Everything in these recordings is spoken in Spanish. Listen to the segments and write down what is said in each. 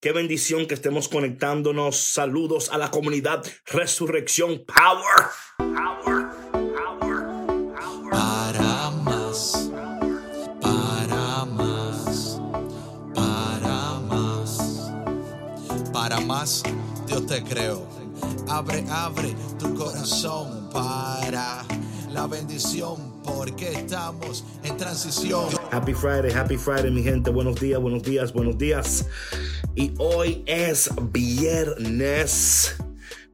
Qué bendición que estemos conectándonos. Saludos a la comunidad Resurrección Power. Power. Power. Power. Para más, para más, para más, para más, Dios te creo. Abre, abre tu corazón para la bendición, porque estamos en transición. Happy Friday, happy Friday, mi gente. Buenos días, buenos días, buenos días. Y hoy es viernes.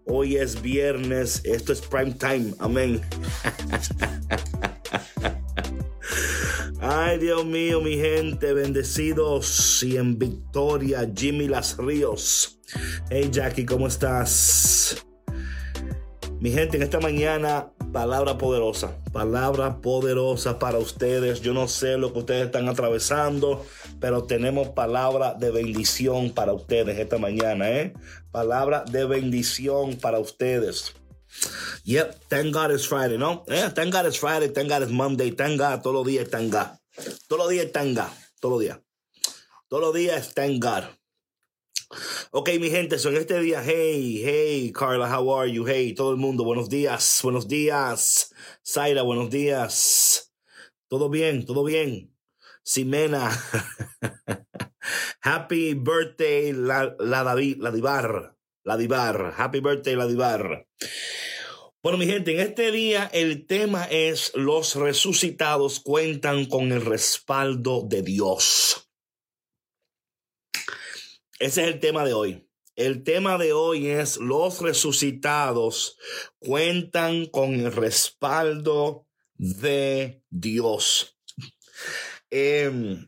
Hoy es viernes. Esto es prime time. Amén. Ay, Dios mío, mi gente, bendecidos y en victoria, Jimmy Las Ríos. Hey, Jackie, ¿cómo estás? Mi gente, en esta mañana, palabra poderosa, palabra poderosa para ustedes. Yo no sé lo que ustedes están atravesando, pero tenemos palabra de bendición para ustedes esta mañana, ¿eh? Palabra de bendición para ustedes. Yep, thank God it's Friday, ¿no? Eh, thank God it's Friday, thank God it's Monday, thank God, todos los días thank God. Todos los días thank God, todos los días. Todos los días thank God. Ok, mi gente, son este día, hey, hey, Carla, how are you? Hey, todo el mundo, buenos días, buenos días. Zaira, buenos días. Todo bien, todo bien. Simena, happy birthday, la, la, David, la Divar, la Divar, happy birthday, la Divar. Bueno, mi gente, en este día el tema es los resucitados cuentan con el respaldo de Dios. Ese es el tema de hoy. El tema de hoy es los resucitados cuentan con el respaldo de Dios. Eh,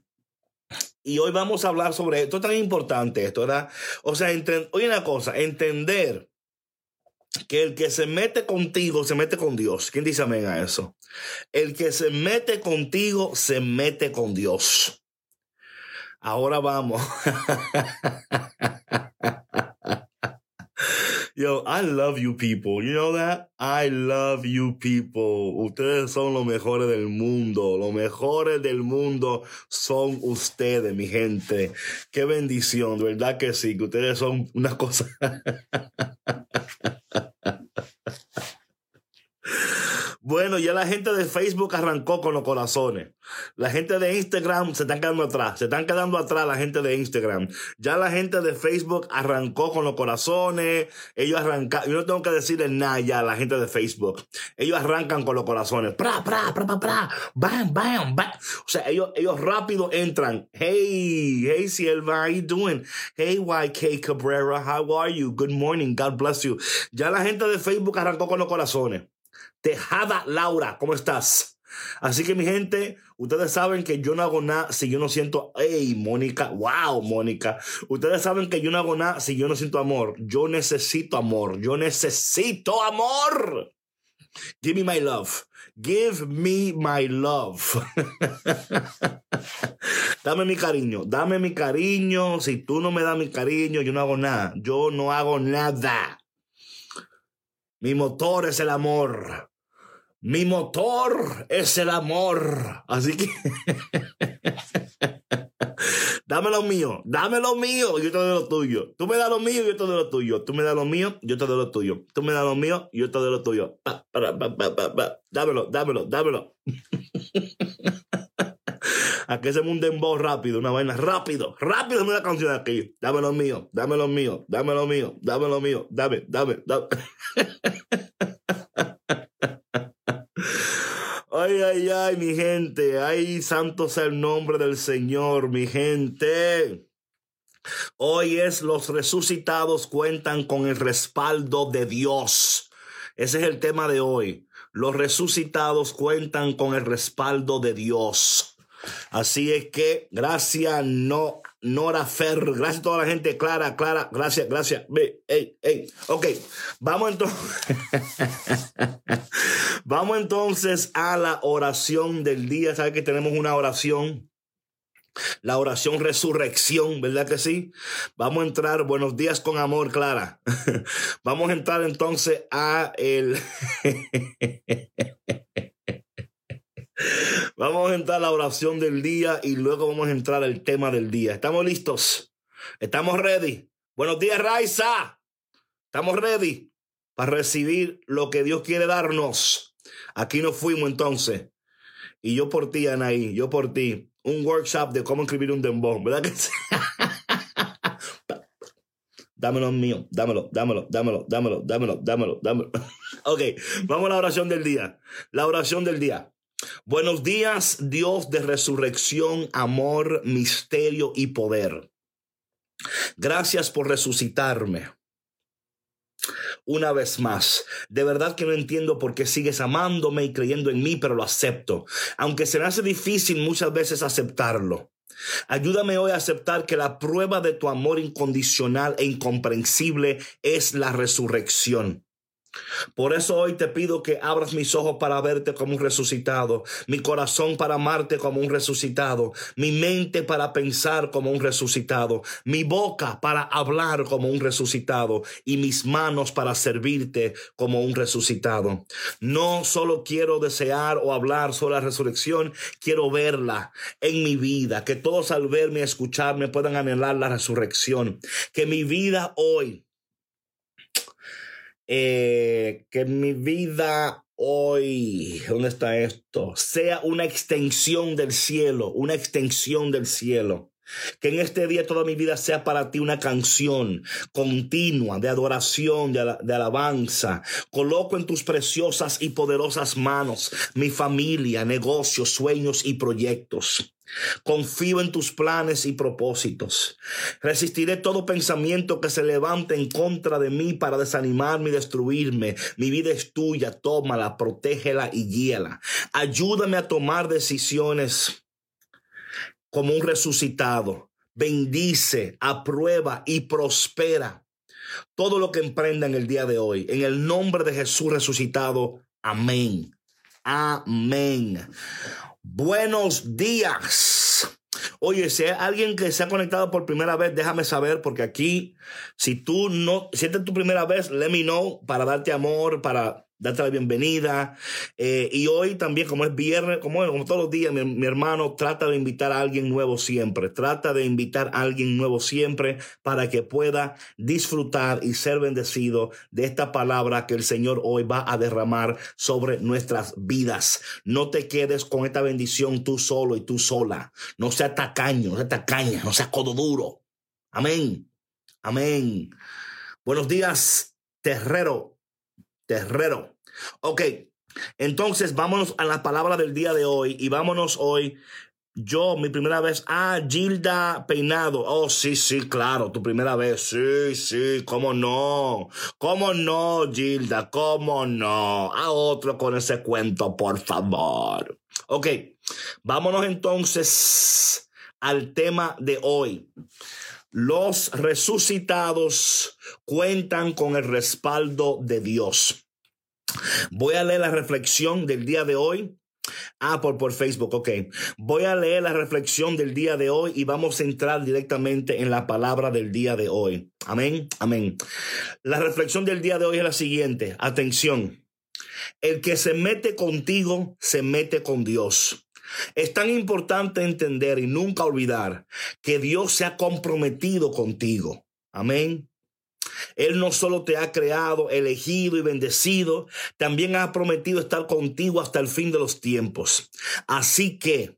y hoy vamos a hablar sobre esto. Es tan importante esto, ¿verdad? O sea, oye una cosa, entender que el que se mete contigo se mete con Dios. ¿Quién dice amén a eso? El que se mete contigo se mete con Dios. Ahora vamos. Yo, I love you people. You know that? I love you people. Ustedes son los mejores del mundo. Los mejores del mundo son ustedes, mi gente. Qué bendición, verdad que sí, que ustedes son una cosa. Bueno, ya la gente de Facebook arrancó con los corazones. La gente de Instagram se están quedando atrás. Se están quedando atrás la gente de Instagram. Ya la gente de Facebook arrancó con los corazones. Ellos arrancan. Yo no tengo que decirle nada ya a la gente de Facebook. Ellos arrancan con los corazones. Bam, bam, bam. O sea, ellos, ellos rápido entran. Hey, hey, Silva, how you doing? Hey, YK Cabrera, how are you? Good morning, God bless you. Ya la gente de Facebook arrancó con los corazones. Tejada Laura, ¿cómo estás? Así que mi gente, ustedes saben que yo no hago nada si yo no siento, hey, Mónica, wow, Mónica. Ustedes saben que yo no hago nada si yo no siento amor. Yo necesito amor, yo necesito amor. Give me my love. Give me my love. dame mi cariño, dame mi cariño. Si tú no me das mi cariño, yo no hago nada. Yo no hago nada. Mi motor es el amor. Mi motor es el amor. Así que dame lo mío, dame lo mío, yo te doy lo tuyo. Tú me das lo mío, yo te doy lo tuyo. Tú me das lo mío, yo te doy lo tuyo. Tú me das lo mío, yo te doy lo tuyo. Dámelo, dámelo, dámelo. Aquí se mundo en voz rápido, una vaina rápido, rápido una canción aquí. Dame lo mío, dame lo mío, dame lo mío, dame lo mío, dame, dame, dame. Ay, ay, ay, mi gente. Ay, santo sea el nombre del Señor, mi gente. Hoy es los resucitados cuentan con el respaldo de Dios. Ese es el tema de hoy. Los resucitados cuentan con el respaldo de Dios. Así es que, gracias, no, Nora Fer, gracias a toda la gente, Clara, Clara, gracias, gracias. Hey, hey. Ok, vamos entonces. vamos entonces a la oración del día. ¿Sabes que tenemos una oración? La oración resurrección, ¿verdad que sí? Vamos a entrar, buenos días con amor, Clara. Vamos a entrar entonces a el... Vamos a entrar a la oración del día y luego vamos a entrar al tema del día. ¿Estamos listos? Estamos ready. Buenos días, Raiza. Estamos ready para recibir lo que Dios quiere darnos. Aquí nos fuimos entonces. Y yo por ti, Anaí, yo por ti. Un workshop de cómo escribir un dembow, ¿verdad que sí? dámelo mío, dámelo, dámelo, dámelo, dámelo, dámelo, dámelo, dámelo. ok, vamos a la oración del día. La oración del día. Buenos días, Dios de resurrección, amor, misterio y poder. Gracias por resucitarme una vez más. De verdad que no entiendo por qué sigues amándome y creyendo en mí, pero lo acepto. Aunque se me hace difícil muchas veces aceptarlo. Ayúdame hoy a aceptar que la prueba de tu amor incondicional e incomprensible es la resurrección. Por eso hoy te pido que abras mis ojos para verte como un resucitado, mi corazón para amarte como un resucitado, mi mente para pensar como un resucitado, mi boca para hablar como un resucitado y mis manos para servirte como un resucitado. No solo quiero desear o hablar sobre la resurrección, quiero verla en mi vida, que todos al verme y escucharme puedan anhelar la resurrección, que mi vida hoy eh, que mi vida hoy, ¿dónde está esto? Sea una extensión del cielo, una extensión del cielo. Que en este día toda mi vida sea para ti una canción continua de adoración, de, de, alabanza. Coloco en tus preciosas y poderosas manos mi familia, negocios, sueños y proyectos. Confío en tus planes y propósitos. Resistiré todo pensamiento que se levante en contra de mí para desanimarme y destruirme. Mi vida es tuya, tómala, protégela y guíala. Ayúdame a tomar decisiones como un resucitado. Bendice, aprueba y prospera todo lo que emprenda en el día de hoy. En el nombre de Jesús resucitado. Amén. Amén. Buenos días. Oye, si hay alguien que se ha conectado por primera vez, déjame saber, porque aquí, si tú no, si es tu primera vez, let me know para darte amor, para darte la bienvenida. Eh, y hoy también, como es viernes, como, como todos los días, mi, hermano trata de invitar a alguien nuevo siempre. Trata de invitar a alguien nuevo siempre para que pueda disfrutar y ser bendecido de esta palabra que el Señor hoy va a derramar sobre nuestras vidas. No te quedes con esta bendición tú solo y tú sola. No sea tacaño, no sea tacaña, no sea codo duro. Amén. Amén. Buenos días, terrero terrero. Ok, entonces vámonos a la palabra del día de hoy y vámonos hoy. Yo, mi primera vez, ah, Gilda Peinado. Oh, sí, sí, claro, tu primera vez. Sí, sí, cómo no. Cómo no, Gilda, cómo no. A otro con ese cuento, por favor. Ok, vámonos entonces al tema de hoy. Los resucitados cuentan con el respaldo de Dios. Voy a leer la reflexión del día de hoy. Ah, por, por Facebook, ok. Voy a leer la reflexión del día de hoy y vamos a entrar directamente en la palabra del día de hoy. Amén, amén. La reflexión del día de hoy es la siguiente. Atención. El que se mete contigo, se mete con Dios. Es tan importante entender y nunca olvidar que Dios se ha comprometido contigo. Amén. Él no solo te ha creado, elegido y bendecido, también ha prometido estar contigo hasta el fin de los tiempos. Así que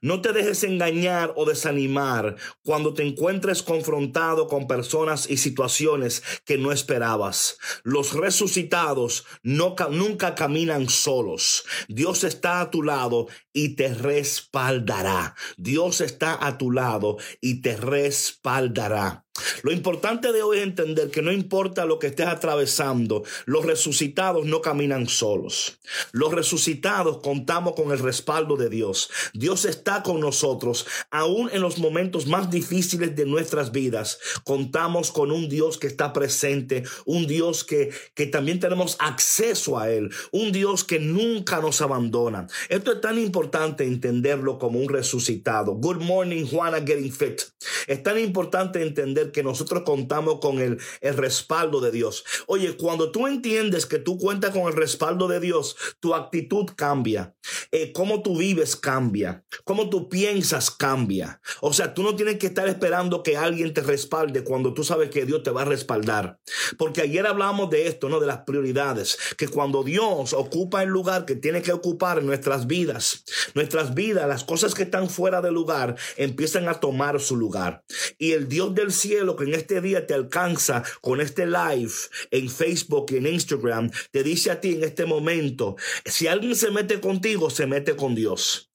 no te dejes engañar o desanimar cuando te encuentres confrontado con personas y situaciones que no esperabas. Los resucitados no, nunca caminan solos. Dios está a tu lado y te respaldará. Dios está a tu lado y te respaldará. Lo importante de hoy es entender que no importa lo que estés atravesando, los resucitados no caminan solos. Los resucitados contamos con el respaldo de Dios. Dios está con nosotros, aún en los momentos más difíciles de nuestras vidas. Contamos con un Dios que está presente, un Dios que, que también tenemos acceso a Él, un Dios que nunca nos abandona. Esto es tan importante entenderlo como un resucitado. Good morning, Juana Getting Fit. Es tan importante entender que nosotros contamos con el, el respaldo de Dios. Oye, cuando tú entiendes que tú cuentas con el respaldo de Dios, tu actitud cambia. Eh, cómo tú vives cambia. Cómo tú piensas cambia. O sea, tú no tienes que estar esperando que alguien te respalde cuando tú sabes que Dios te va a respaldar. Porque ayer hablamos de esto, ¿no? De las prioridades. Que cuando Dios ocupa el lugar que tiene que ocupar en nuestras vidas, nuestras vidas, las cosas que están fuera de lugar, empiezan a tomar su lugar. Y el Dios del cielo que en este día te alcanza con este live en Facebook y en Instagram, te dice a ti en este momento, si alguien se mete contigo, se mete con Dios.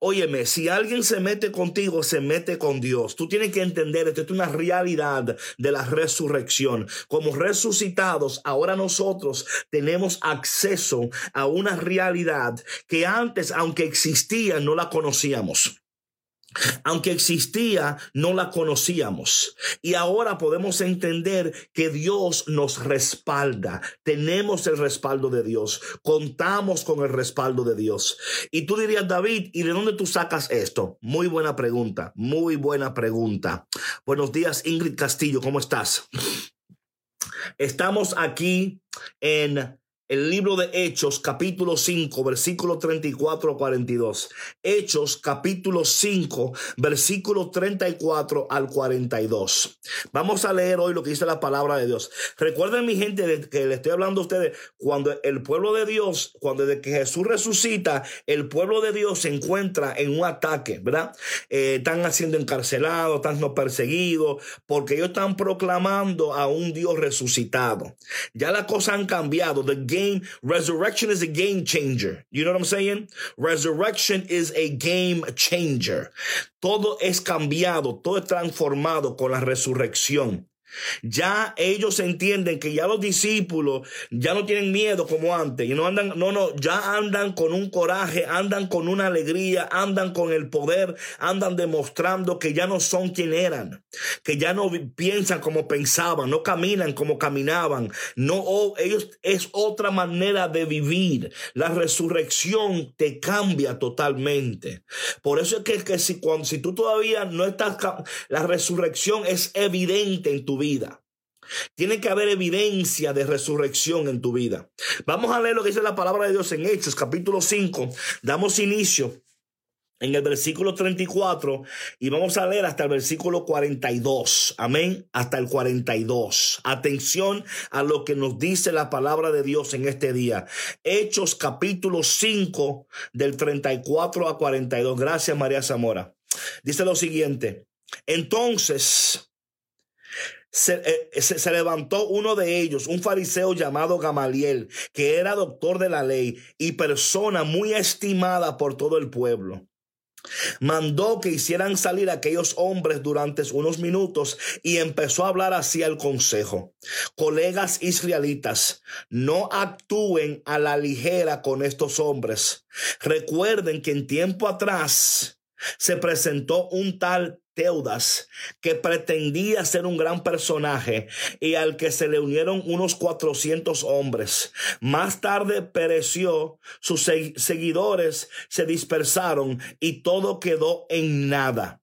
Óyeme, si alguien se mete contigo, se mete con Dios. Tú tienes que entender, esto es una realidad de la resurrección. Como resucitados, ahora nosotros tenemos acceso a una realidad que antes, aunque existía, no la conocíamos. Aunque existía, no la conocíamos. Y ahora podemos entender que Dios nos respalda. Tenemos el respaldo de Dios. Contamos con el respaldo de Dios. Y tú dirías, David, ¿y de dónde tú sacas esto? Muy buena pregunta. Muy buena pregunta. Buenos días, Ingrid Castillo. ¿Cómo estás? Estamos aquí en el libro de Hechos, capítulo 5, versículo 34 a 42. Hechos, capítulo 5, versículo 34 al 42. Vamos a leer hoy lo que dice la palabra de Dios. Recuerden, mi gente, que le estoy hablando a ustedes, cuando el pueblo de Dios, cuando de que Jesús resucita, el pueblo de Dios se encuentra en un ataque, ¿verdad? Eh, están siendo encarcelados, están perseguidos, porque ellos están proclamando a un Dios resucitado. Ya las cosas han cambiado. The game, resurrection is a game changer. You know what I'm saying? Resurrection is a game changer. Todo es cambiado, todo es transformado con la resurrección. Ya ellos entienden que ya los discípulos ya no tienen miedo como antes y no andan, no, no, ya andan con un coraje, andan con una alegría, andan con el poder, andan demostrando que ya no son quien eran, que ya no piensan como pensaban, no caminan como caminaban, no, ellos es otra manera de vivir. La resurrección te cambia totalmente. Por eso es que, que si, cuando, si tú todavía no estás, la resurrección es evidente en tu vida vida. Tiene que haber evidencia de resurrección en tu vida. Vamos a leer lo que dice la palabra de Dios en Hechos, capítulo 5. Damos inicio en el versículo 34 y vamos a leer hasta el versículo 42. Amén. Hasta el 42. Atención a lo que nos dice la palabra de Dios en este día. Hechos capítulo 5 del 34 a 42. Gracias María Zamora. Dice lo siguiente. Entonces eh, se, se, levantó uno de ellos, un fariseo llamado Gamaliel, que era doctor de la ley y persona muy estimada por todo el pueblo. Mandó que hicieran salir aquellos hombres durante unos minutos y empezó a hablar así al consejo. Colegas israelitas, no actúen a la ligera con estos hombres. Recuerden que en tiempo atrás se presentó un tal Teudas, que pretendía ser un gran personaje y al que se le unieron unos 400 hombres. Más tarde pereció, sus seguidores se dispersaron y todo quedó en nada.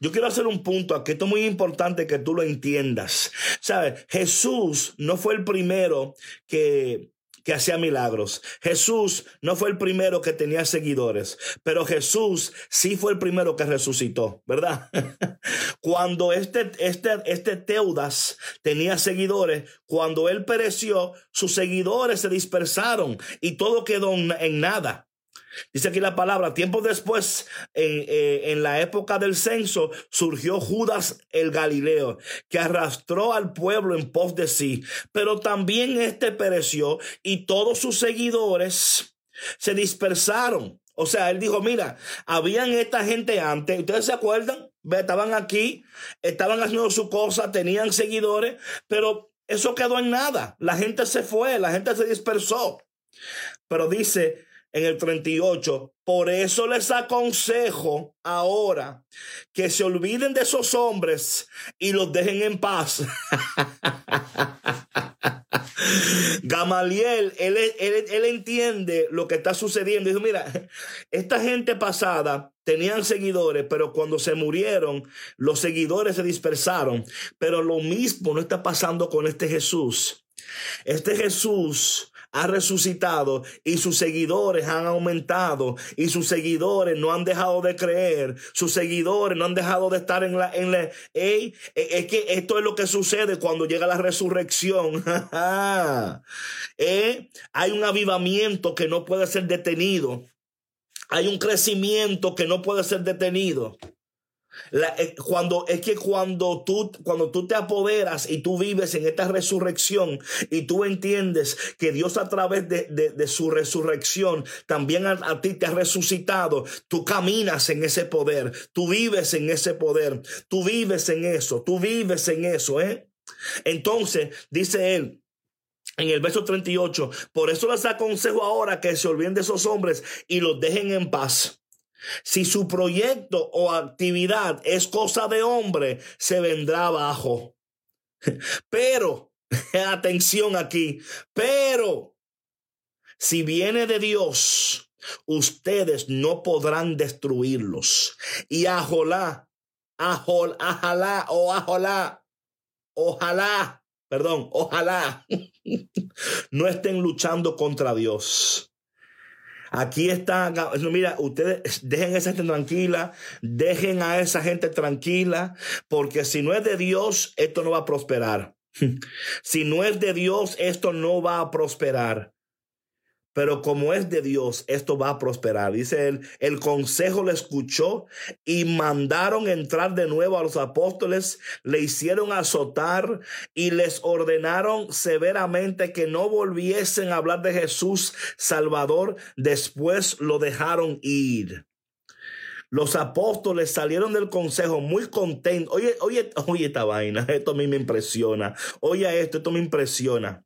Yo quiero hacer un punto aquí, esto es muy importante que tú lo entiendas. ¿Sabes? Jesús no fue el primero que que hacía milagros. Jesús no fue el primero que tenía seguidores, pero Jesús sí fue el primero que resucitó, ¿verdad? cuando este, este, este Teudas tenía seguidores, cuando él pereció, sus seguidores se dispersaron y todo quedó en nada. Dice aquí la palabra, tiempo después, eh, en la época del censo, surgió Judas el Galileo, que arrastró al pueblo en pos de sí, pero también este pereció y todos sus seguidores se dispersaron. O sea, él dijo, mira, habían esta gente antes, ¿ustedes se acuerdan? Estaban aquí, estaban haciendo su cosa, tenían seguidores, pero eso quedó en nada. La gente se fue, la gente se dispersó. Pero dice, en el 38. Por eso les aconsejo ahora que se olviden de esos hombres y los dejen en paz. Gamaliel, él, él, él entiende lo que está sucediendo. Dijo, mira, esta gente pasada tenían seguidores, pero cuando se murieron, los seguidores se dispersaron. Pero lo mismo no está pasando con este Jesús. Este Jesús ha resucitado y sus seguidores han aumentado y sus seguidores no han dejado de creer, sus seguidores no han dejado de estar en la... En la es que esto es lo que sucede cuando llega la resurrección. ¿Eh? Hay un avivamiento que no puede ser detenido. Hay un crecimiento que no puede ser detenido. Eh, cuando es que cuando tú cuando tú te apoderas y tú vives en esta resurrección y tú entiendes que Dios a través de, su resurrección también a, ti te ha resucitado, tú caminas en ese poder, tú vives en ese poder, tú vives en eso, tú vives en eso, ¿eh? Entonces, dice él, en el verso 38, por eso les aconsejo ahora que se olviden de esos hombres y los dejen en paz. Si su proyecto o actividad es cosa de hombre, se vendrá abajo. Pero, atención aquí, pero si viene de Dios, ustedes no podrán destruirlos. Y ajolá, ajol, ajalá o ajolá, ojalá, perdón, ojalá no estén luchando contra Dios. Aquí está, mira, ustedes dejen a esa gente tranquila, dejen a esa gente tranquila, porque si no es de Dios, esto no va a prosperar. Si no es de Dios, esto no va a prosperar. Pero como es de Dios, esto va a prosperar. Dice él, el consejo le escuchó y mandaron entrar de nuevo a los apóstoles, le hicieron azotar y les ordenaron severamente que no volviesen a hablar de Jesús Salvador. Después lo dejaron ir. Los apóstoles salieron del consejo muy contentos. Oye, oye, oye esta vaina, esto a mí me impresiona. Oye esto, esto me impresiona.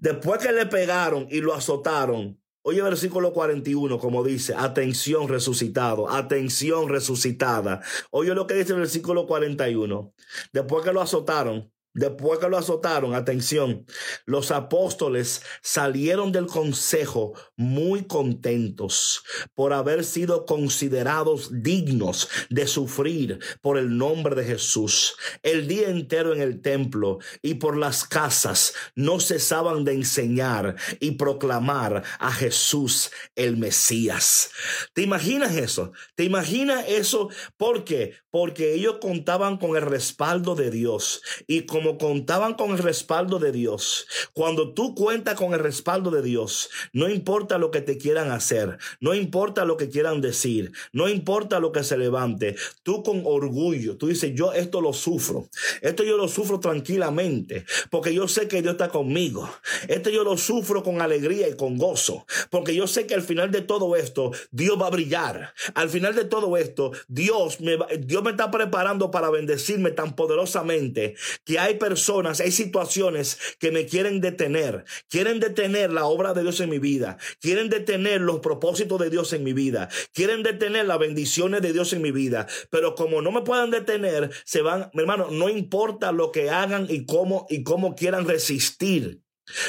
Después que le pegaron y lo azotaron, oye versículo 41, como dice, atención resucitado, atención resucitada. Oye lo que dice el versículo 41. Después que lo azotaron, Después que lo azotaron, atención, los apóstoles salieron del consejo muy contentos por haber sido considerados dignos de sufrir por el nombre de Jesús. El día entero en el templo y por las casas no cesaban de enseñar y proclamar a Jesús el Mesías. ¿Te imaginas eso? ¿Te imaginas eso? ¿Por qué? Porque ellos contaban con el respaldo de Dios y con como contaban con el respaldo de Dios, cuando tú cuentas con el respaldo de Dios, no importa lo que te quieran hacer, no importa lo que quieran decir, no importa lo que se levante, tú con orgullo, tú dices, yo esto lo sufro, esto yo lo sufro tranquilamente, porque yo sé que Dios está conmigo, esto yo lo sufro con alegría y con gozo, porque yo sé que al final de todo esto, Dios va a brillar, al final de todo esto, Dios me, Dios me está preparando para bendecirme tan poderosamente que hay personas, hay situaciones que me quieren detener, quieren detener la obra de Dios en mi vida, quieren detener los propósitos de Dios en mi vida, quieren detener las bendiciones de Dios en mi vida, pero como no me puedan detener, se van, mi hermano, no importa lo que hagan y cómo y cómo quieran resistir.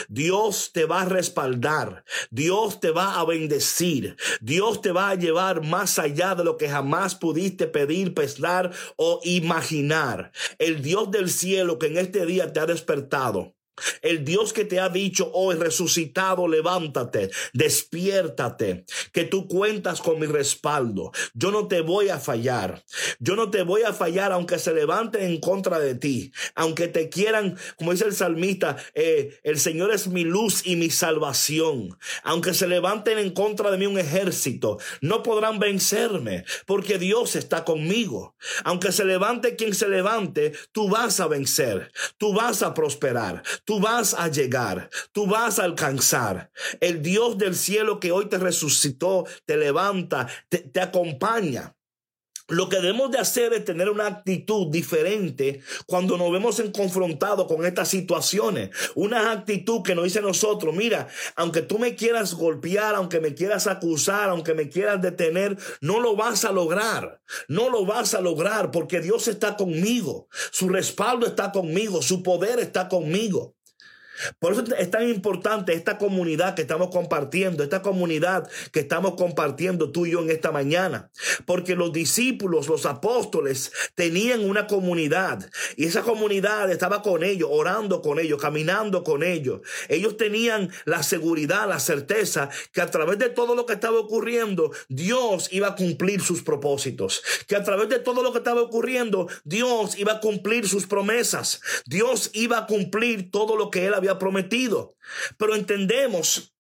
Dios te va a respaldar, Dios te va a bendecir, Dios te va a llevar más allá de lo que jamás pudiste pedir, pensar o imaginar. El Dios del cielo que en este día te ha despertado el Dios que te ha dicho hoy resucitado, levántate, despiértate, que tú cuentas con mi respaldo. Yo no te voy a fallar. Yo no te voy a fallar aunque se levanten en contra de ti. Aunque te quieran, como dice el salmista, eh, el Señor es mi luz y mi salvación. Aunque se levanten en contra de mí un ejército, no podrán vencerme porque Dios está conmigo. Aunque se levante quien se levante, tú vas a vencer. Tú vas a prosperar Tú vas a llegar, tú vas a alcanzar. El Dios del cielo que hoy te resucitó, te levanta, te, acompaña. Lo que debemos de hacer es tener una actitud diferente cuando nos vemos en confrontado con estas situaciones. Una actitud que nos dice nosotros, mira, aunque tú me quieras golpear, aunque me quieras acusar, aunque me quieras detener, no lo vas a lograr. No lo vas a lograr porque Dios está conmigo. Su respaldo está conmigo. Su poder está conmigo. Por eso es tan importante esta comunidad que estamos compartiendo, esta comunidad que estamos compartiendo tú y yo en esta mañana. Porque los discípulos, los apóstoles, tenían una comunidad y esa comunidad estaba con ellos, orando con ellos, caminando con ellos. Ellos tenían la seguridad, la certeza que a través de todo lo que estaba ocurriendo, Dios iba a cumplir sus propósitos. Que a través de todo lo que estaba ocurriendo, Dios iba a cumplir sus promesas. Dios iba a cumplir todo lo que él había prometido. Pero entendemos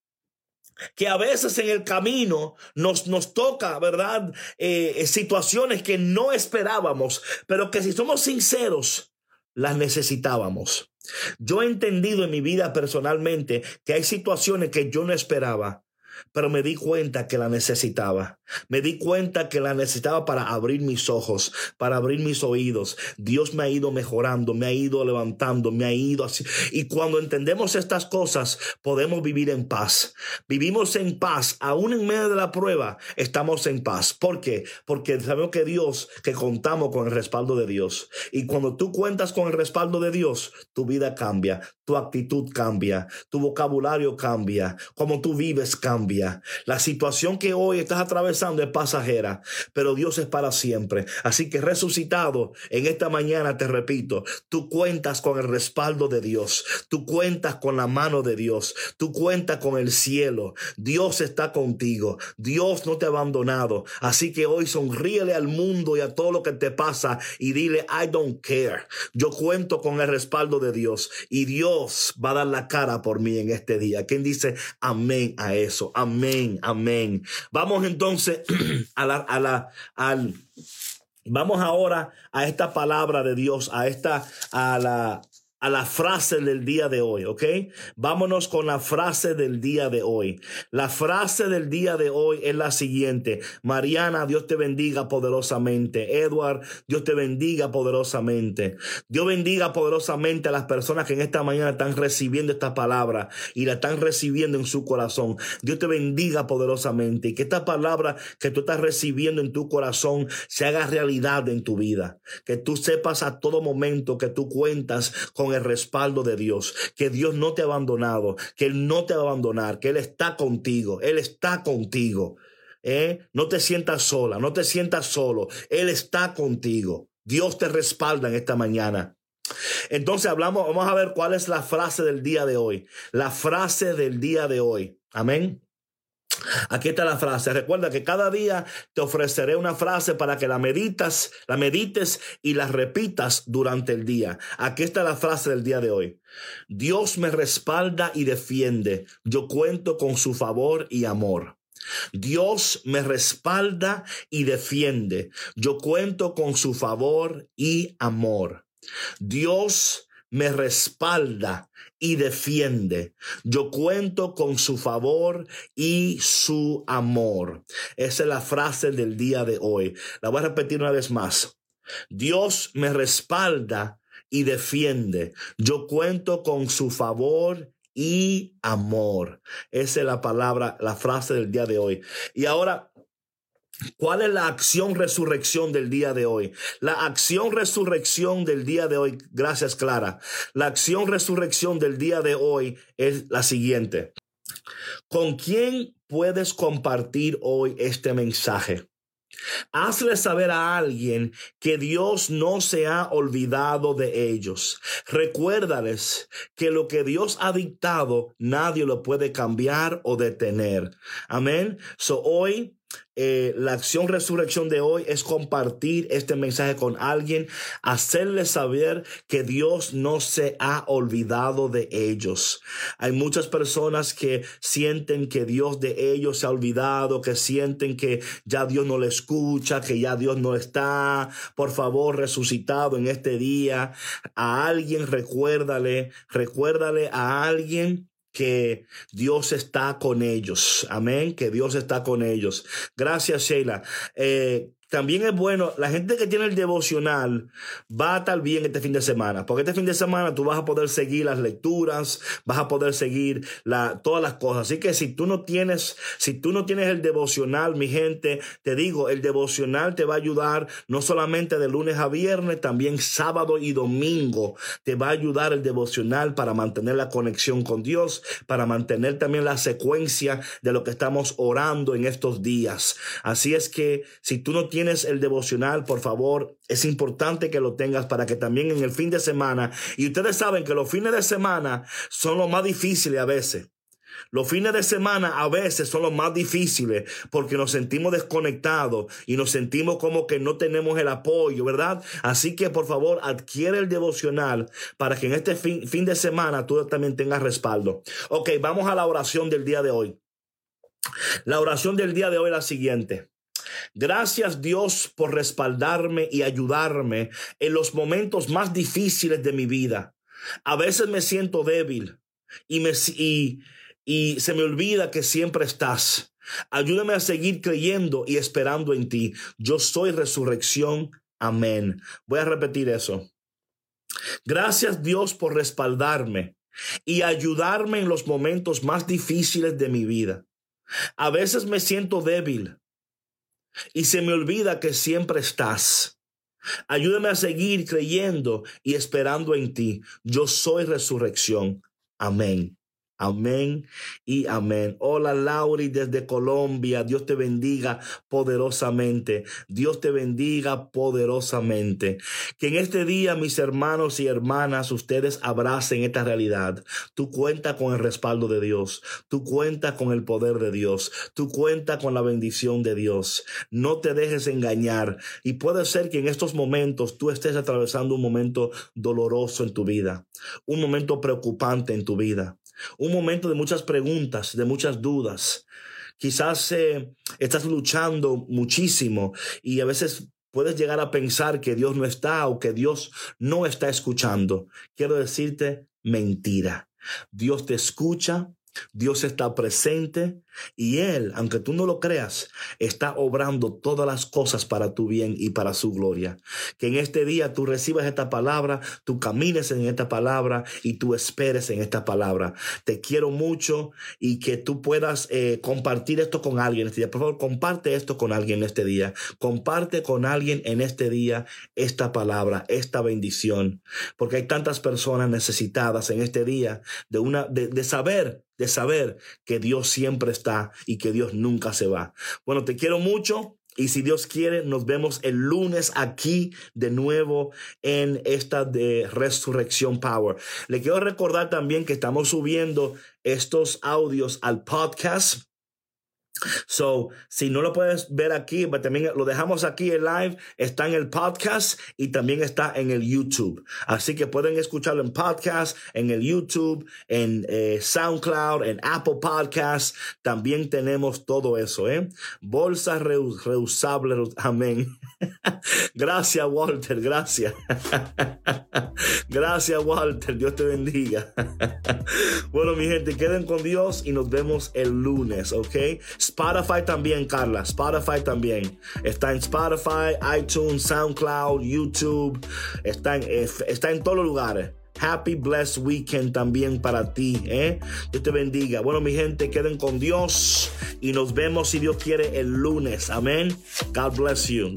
que a veces en el camino nos, nos toca, ¿verdad? Eh, eh, situaciones que no esperábamos, pero que si somos sinceros, las necesitábamos. Yo he entendido en mi vida personalmente que hay situaciones que yo no esperaba, pero me di cuenta que la necesitaba. Me di cuenta que la necesitaba para abrir mis ojos, para abrir mis oídos. Dios me ha ido mejorando, me ha ido levantando, me ha ido así. Y cuando entendemos estas cosas, podemos vivir en paz. Vivimos en paz, aún en medio de la prueba, estamos en paz. ¿Por qué? Porque sabemos que Dios, que contamos con el respaldo de Dios. Y cuando tú cuentas con el respaldo de Dios, tu vida cambia, tu actitud cambia, tu vocabulario cambia, como tú vives cambia. La situación que hoy estás atravesando es pasajera, pero Dios es para siempre. Así que resucitado en esta mañana, te repito, tú cuentas con el respaldo de Dios, tú cuentas con la mano de Dios, tú cuentas con el cielo. Dios está contigo, Dios no te ha abandonado. Así que hoy sonríele al mundo y a todo lo que te pasa y dile, I don't care. Yo cuento con el respaldo de Dios y Dios va a dar la cara por mí en este día. ¿Quién dice amén a eso? Amén, amén. Vamos entonces a la, a la, al, vamos ahora a esta palabra de Dios, a esta, a la, a la frase del día de hoy, ¿ok? Vámonos con la frase del día de hoy. La frase del día de hoy es la siguiente. Mariana, Dios te bendiga poderosamente. Edward, Dios te bendiga poderosamente. Dios bendiga poderosamente a las personas que en esta mañana están recibiendo esta palabra y la están recibiendo en su corazón. Dios te bendiga poderosamente y que esta palabra que tú estás recibiendo en tu corazón se haga realidad en tu vida. Que tú sepas a todo momento que tú cuentas con el respaldo de Dios, que Dios no te ha abandonado, que Él no te va a abandonar, que Él está contigo, Él está contigo. ¿eh? No te sientas sola, no te sientas solo, Él está contigo. Dios te respalda en esta mañana. Entonces hablamos, vamos a ver cuál es la frase del día de hoy. La frase del día de hoy. Amén. Aquí está la frase. Recuerda que cada día te ofreceré una frase para que la meditas, la medites y la repitas durante el día. Aquí está la frase del día de hoy. Dios me respalda y defiende. Yo cuento con su favor y amor. Dios me respalda y defiende. Yo cuento con su favor y amor. Dios me respalda y defiende. Yo cuento con su favor y su amor. Esa es la frase del día de hoy. La voy a repetir una vez más. Dios me respalda y defiende. Yo cuento con su favor y amor. Esa es la palabra, la frase del día de hoy. Y ahora ¿Cuál es la acción resurrección del día de hoy? La acción resurrección del día de hoy, gracias Clara, la acción resurrección del día de hoy es la siguiente. ¿Con quién puedes compartir hoy este mensaje? Hazle saber a alguien que Dios no se ha olvidado de ellos. Recuérdales que lo que Dios ha dictado nadie lo puede cambiar o detener. Amén. So hoy eh, la acción resurrección de hoy es compartir este mensaje con alguien, hacerles saber que Dios no se ha olvidado de ellos. Hay muchas personas que sienten que Dios de ellos se ha olvidado, que sienten que ya Dios no le escucha, que ya Dios no está. Por favor, resucitado en este día, a alguien recuérdale, recuérdale a alguien que Dios está con ellos. Amén, que Dios está con ellos. Gracias, Sheila. Eh, también es bueno, la gente que tiene el devocional va a estar bien este fin de semana, porque este fin de semana tú vas a poder seguir las lecturas, vas a poder seguir la, todas las cosas. Así que si tú no tienes, si tú no tienes el devocional, mi gente, te digo, el devocional te va a ayudar no solamente de lunes a viernes, también sábado y domingo te va a ayudar el devocional para mantener la conexión con Dios, para mantener también la secuencia de lo que estamos orando en estos días. Así es que si tú no tienes el devocional, por favor, es importante que lo tengas para que también en el fin de semana, y ustedes saben que los fines de semana son los más difíciles a veces. Los fines de semana a veces son los más difíciles porque nos sentimos desconectados y nos sentimos como que no tenemos el apoyo, ¿verdad? Así que por favor adquiere el devocional para que en este fin, fin de semana tú también tengas respaldo. Ok, vamos a la oración del día de hoy. La oración del día de hoy es la siguiente. Gracias Dios por respaldarme y ayudarme en los momentos más difíciles de mi vida. A veces me siento débil y, me, y, y se me olvida que siempre estás. Ayúdame a seguir creyendo y esperando en ti. Yo soy resurrección. Amén. Voy a repetir eso. Gracias Dios por respaldarme y ayudarme en los momentos más difíciles de mi vida. A veces me siento débil y se me olvida que siempre estás. Ayúdame a seguir creyendo y esperando en ti. Yo soy resurrección. Amén. Amén y amén. Hola Lauri desde Colombia. Dios te bendiga poderosamente. Dios te bendiga poderosamente. Que en este día, mis hermanos y hermanas, ustedes abracen esta realidad. Tú cuentas con el respaldo de Dios. Tú cuentas con el poder de Dios. Tú cuentas con la bendición de Dios. No te dejes engañar. Y puede ser que en estos momentos tú estés atravesando un momento doloroso en tu vida. Un momento preocupante en tu vida un momento de muchas preguntas, de muchas dudas. Quizás eh, estás luchando muchísimo y a veces puedes llegar a pensar que Dios no está o que Dios no está escuchando. Quiero decirte mentira. Dios te escucha, Dios está presente y Él, aunque tú no lo creas, está obrando todas las cosas para tu bien y para su gloria. Que en este día tú recibas esta palabra, tú camines en esta palabra y tú esperes en esta palabra. Te quiero mucho y que tú puedas eh, compartir esto con alguien este día. Por favor, comparte esto con alguien este día. Comparte con alguien en este día esta palabra, esta bendición. Porque hay tantas personas necesitadas en este día de, una, de, de saber de saber que Dios siempre está y que Dios nunca se va. Bueno, te quiero mucho. Y si Dios quiere, nos vemos el lunes aquí de nuevo en esta de Resurrección Power. Le quiero recordar también que estamos subiendo estos audios al podcast So, si no lo puedes ver aquí, pero también lo dejamos aquí en live, está en el podcast y también está en el YouTube. Así que pueden escucharlo en podcast, en el YouTube, en eh, SoundCloud, en Apple Podcasts. También tenemos todo eso, ¿eh? Bolsas reusables, amén. gracias, Walter, gracias. gracias, Walter, Dios te bendiga. bueno, mi gente, queden con Dios y nos vemos el lunes, ¿ok? Spotify también, Carla. Spotify también. Está en Spotify, iTunes, SoundCloud, YouTube. Está en, eh, está en todos los lugares. Happy Blessed Weekend también para ti. ¿eh? Dios te bendiga. Bueno, mi gente, queden con Dios y nos vemos si Dios quiere el lunes. Amén. God bless you.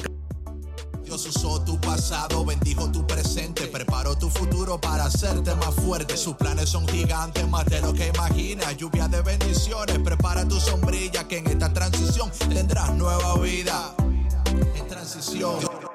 Dios usó tu pasado, bendijo tu tu futuro para hacerte más fuerte. Sus planes son gigantes, más de lo que imaginas. Lluvia de bendiciones, prepara tu sombrilla que en esta transición tendrás nueva vida. En transición.